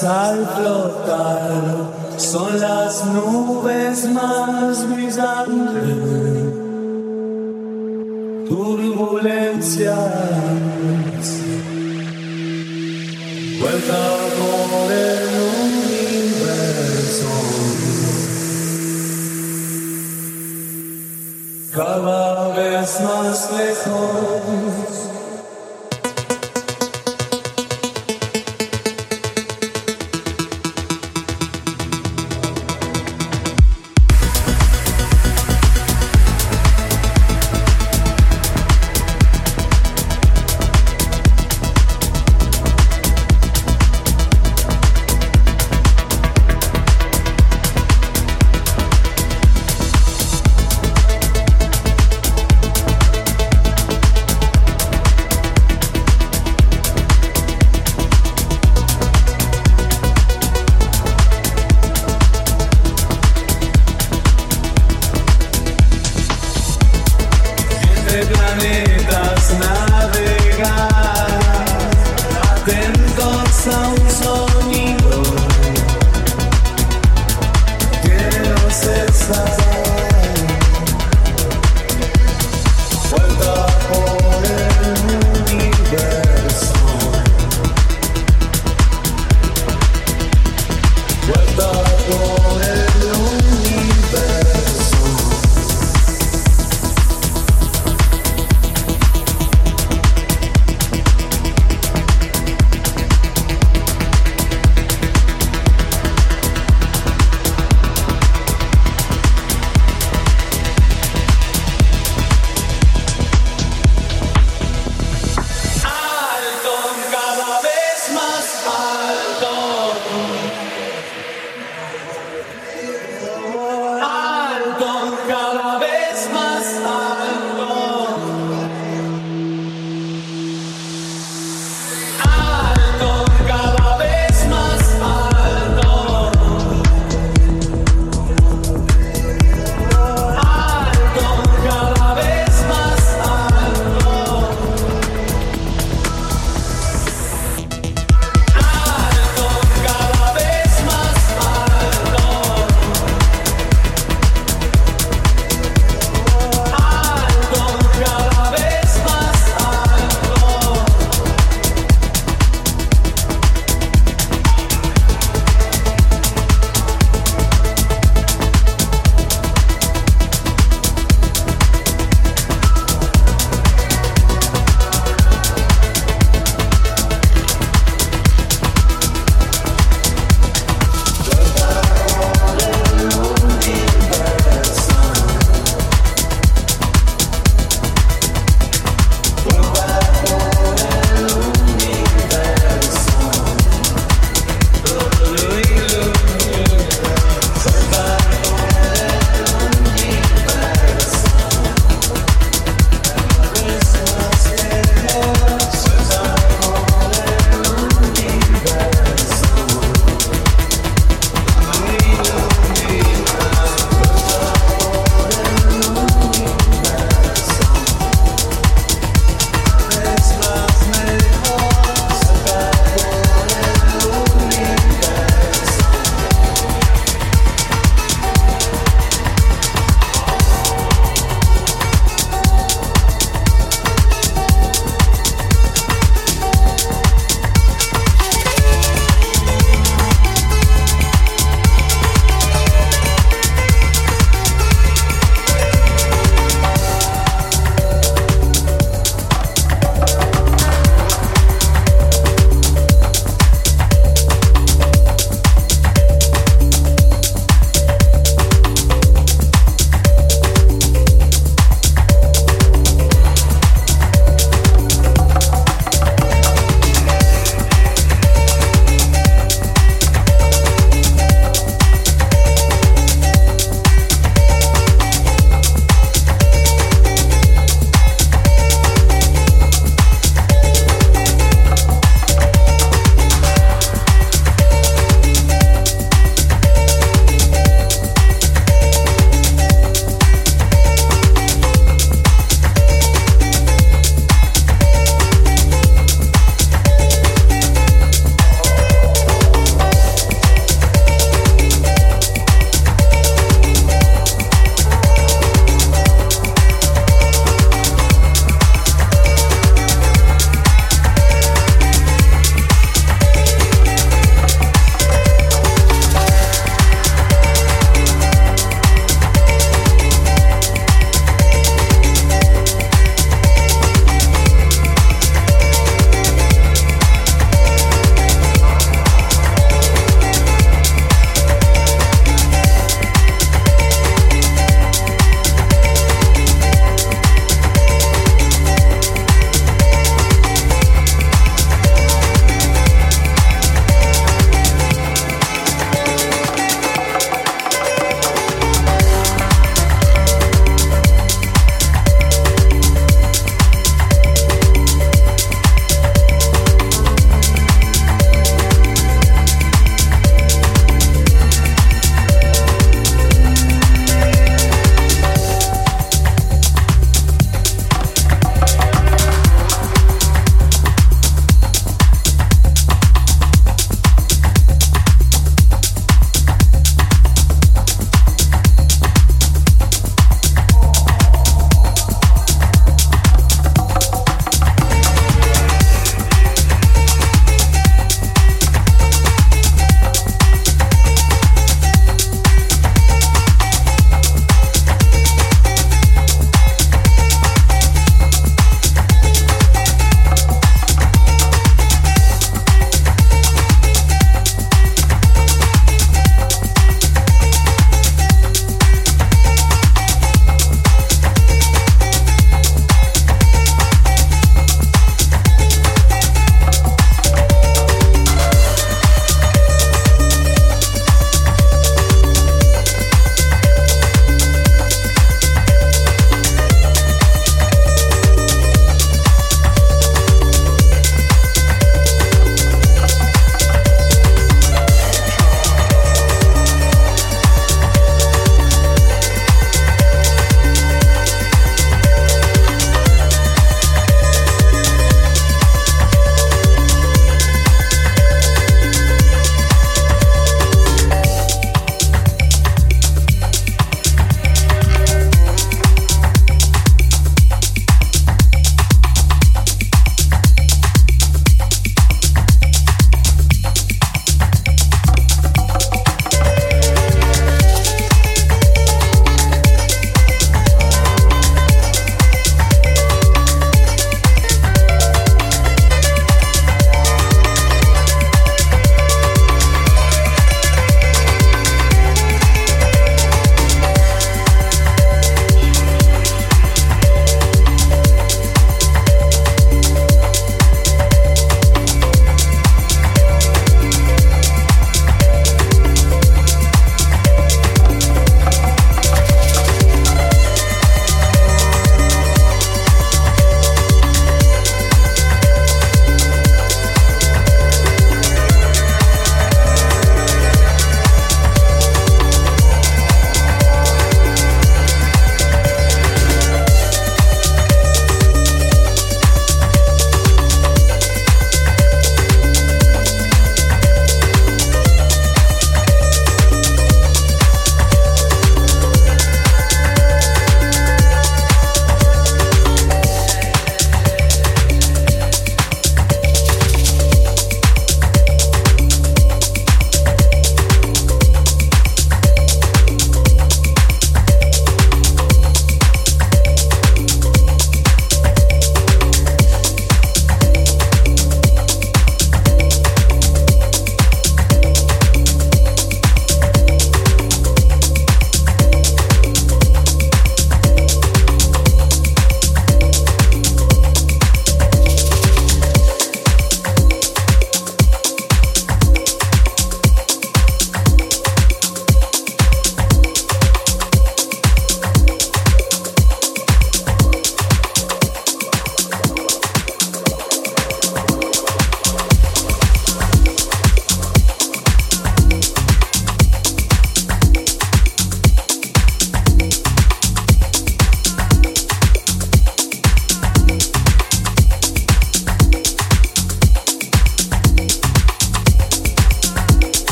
al flotar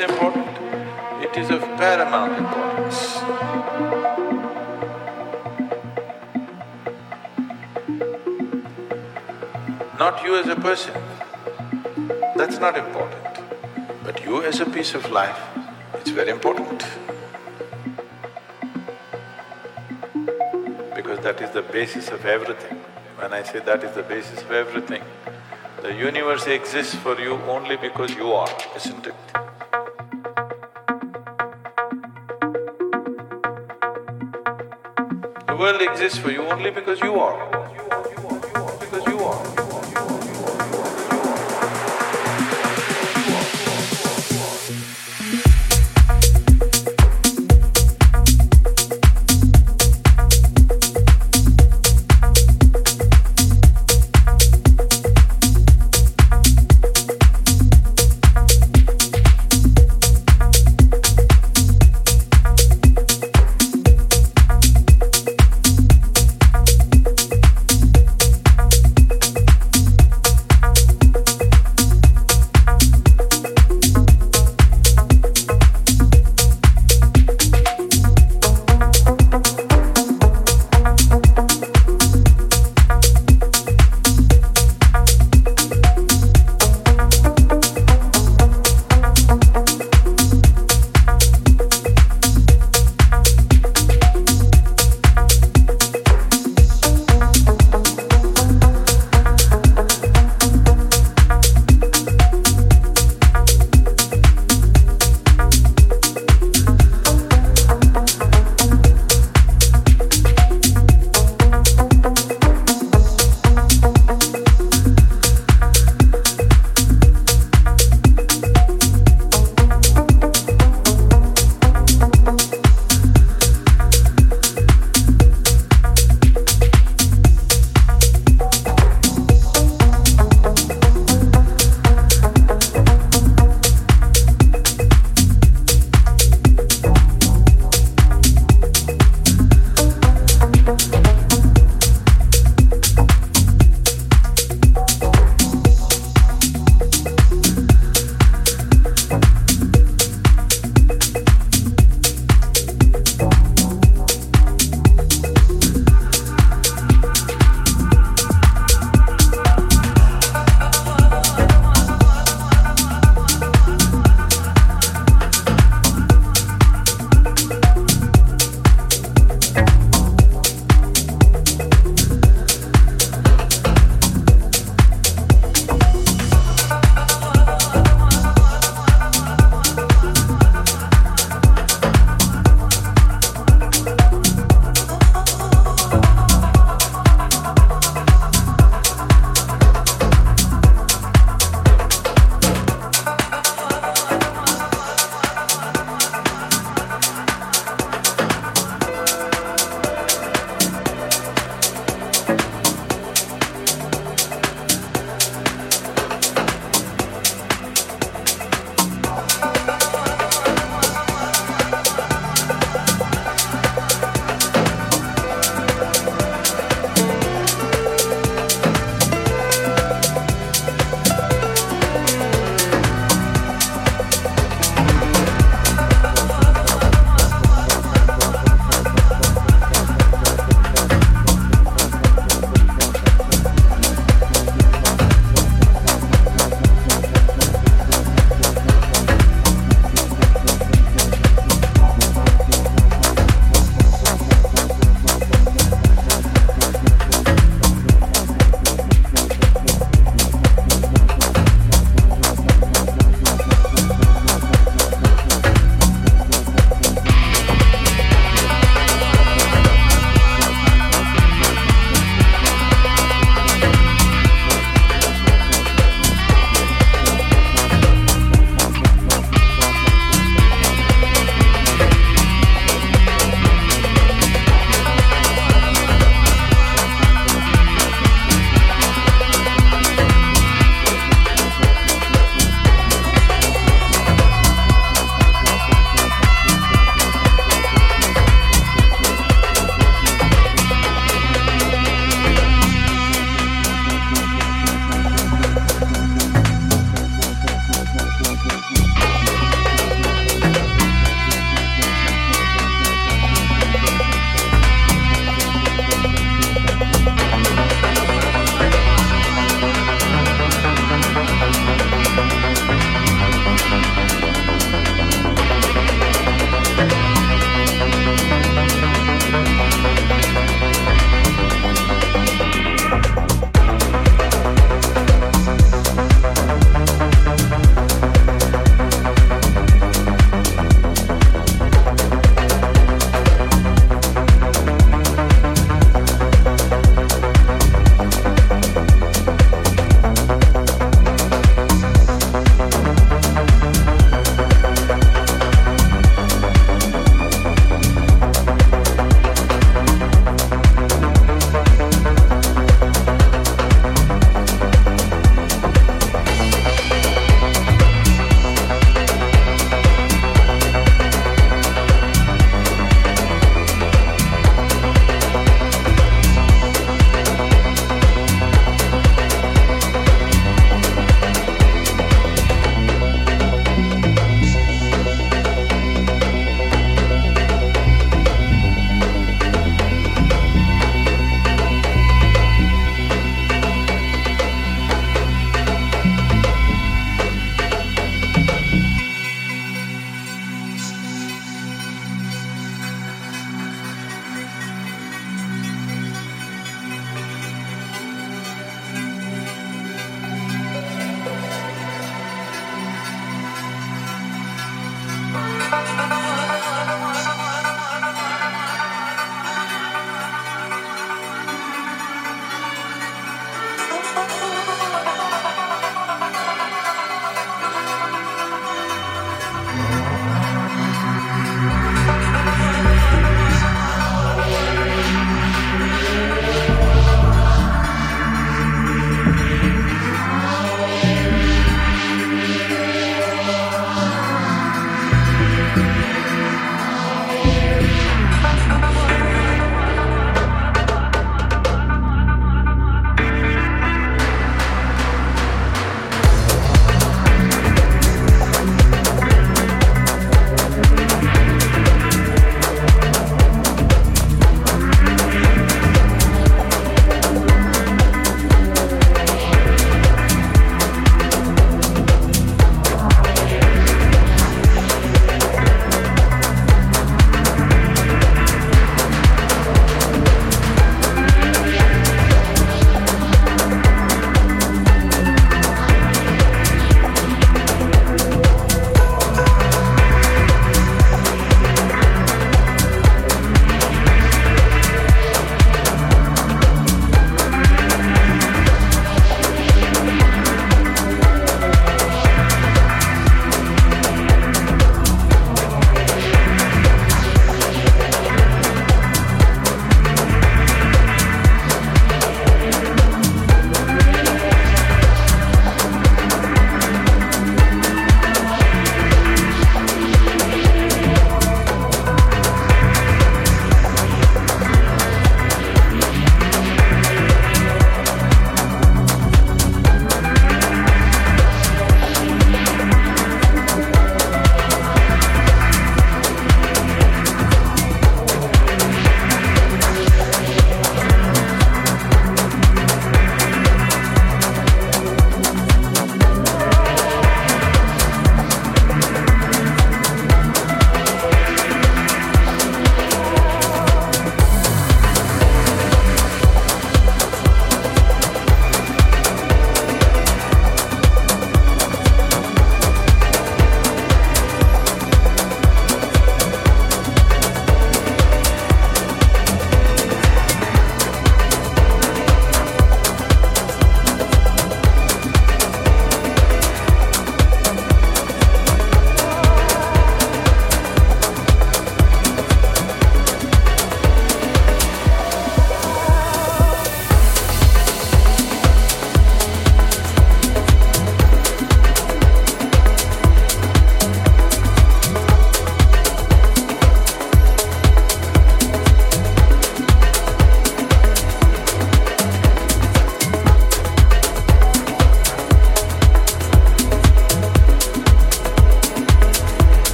important? It is of paramount importance. Not you as a person, that's not important. But you as a piece of life, it's very important. Because that is the basis of everything. When I say that is the basis of everything, the universe exists for you only because you are, isn't it? World exists for you only because you are.